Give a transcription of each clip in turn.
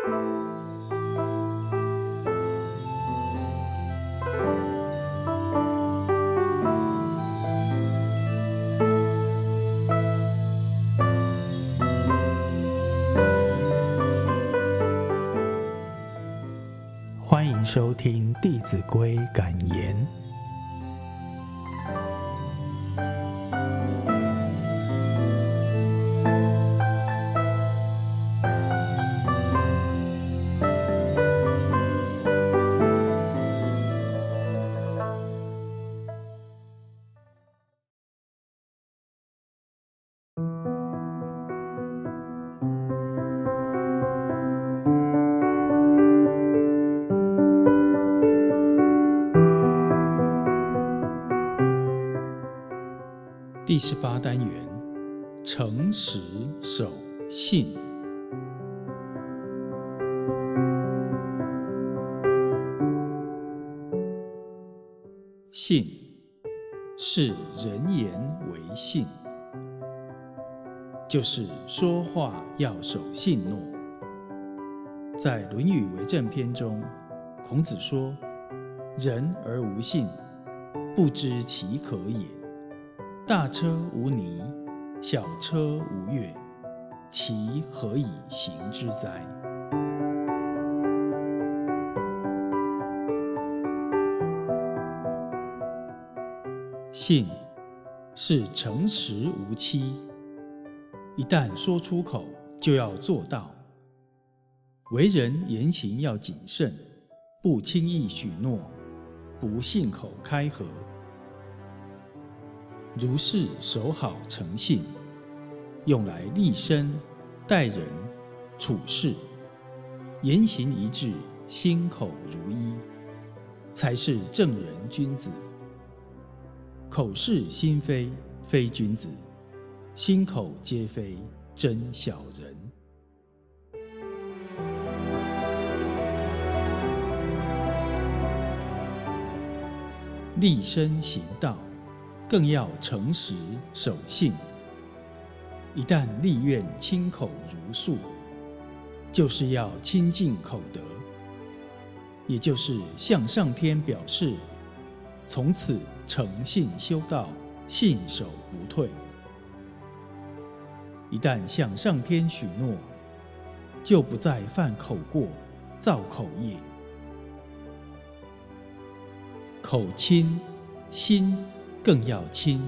欢迎收听《弟子规》感言。第十八单元：诚实守信。信是人言为信，就是说话要守信诺。在《论语为政篇》中，孔子说：“人而无信，不知其可也。”大车无泥，小车无月，其何以行之哉？信是诚实无欺，一旦说出口，就要做到。为人言行要谨慎，不轻易许诺，不信口开河。如是守好诚信，用来立身、待人、处事，言行一致，心口如一，才是正人君子。口是心非，非君子；心口皆非，真小人。立身行道。更要诚实守信。一旦立愿亲口如诉，就是要亲近口德，也就是向上天表示，从此诚信修道，信守不退。一旦向上天许诺，就不再犯口过，造口业。口亲，心。更要亲，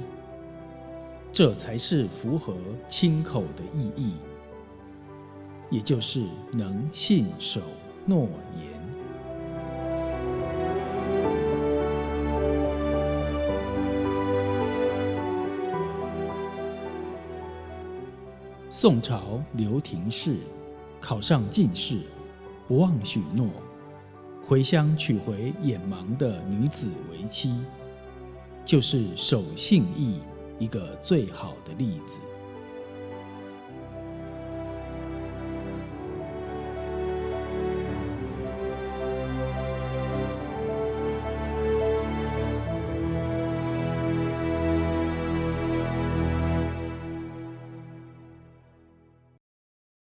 这才是符合亲口的意义，也就是能信守诺言。宋朝刘廷式考上进士，不忘许诺，回乡娶回眼盲的女子为妻。就是守信义一个最好的例子。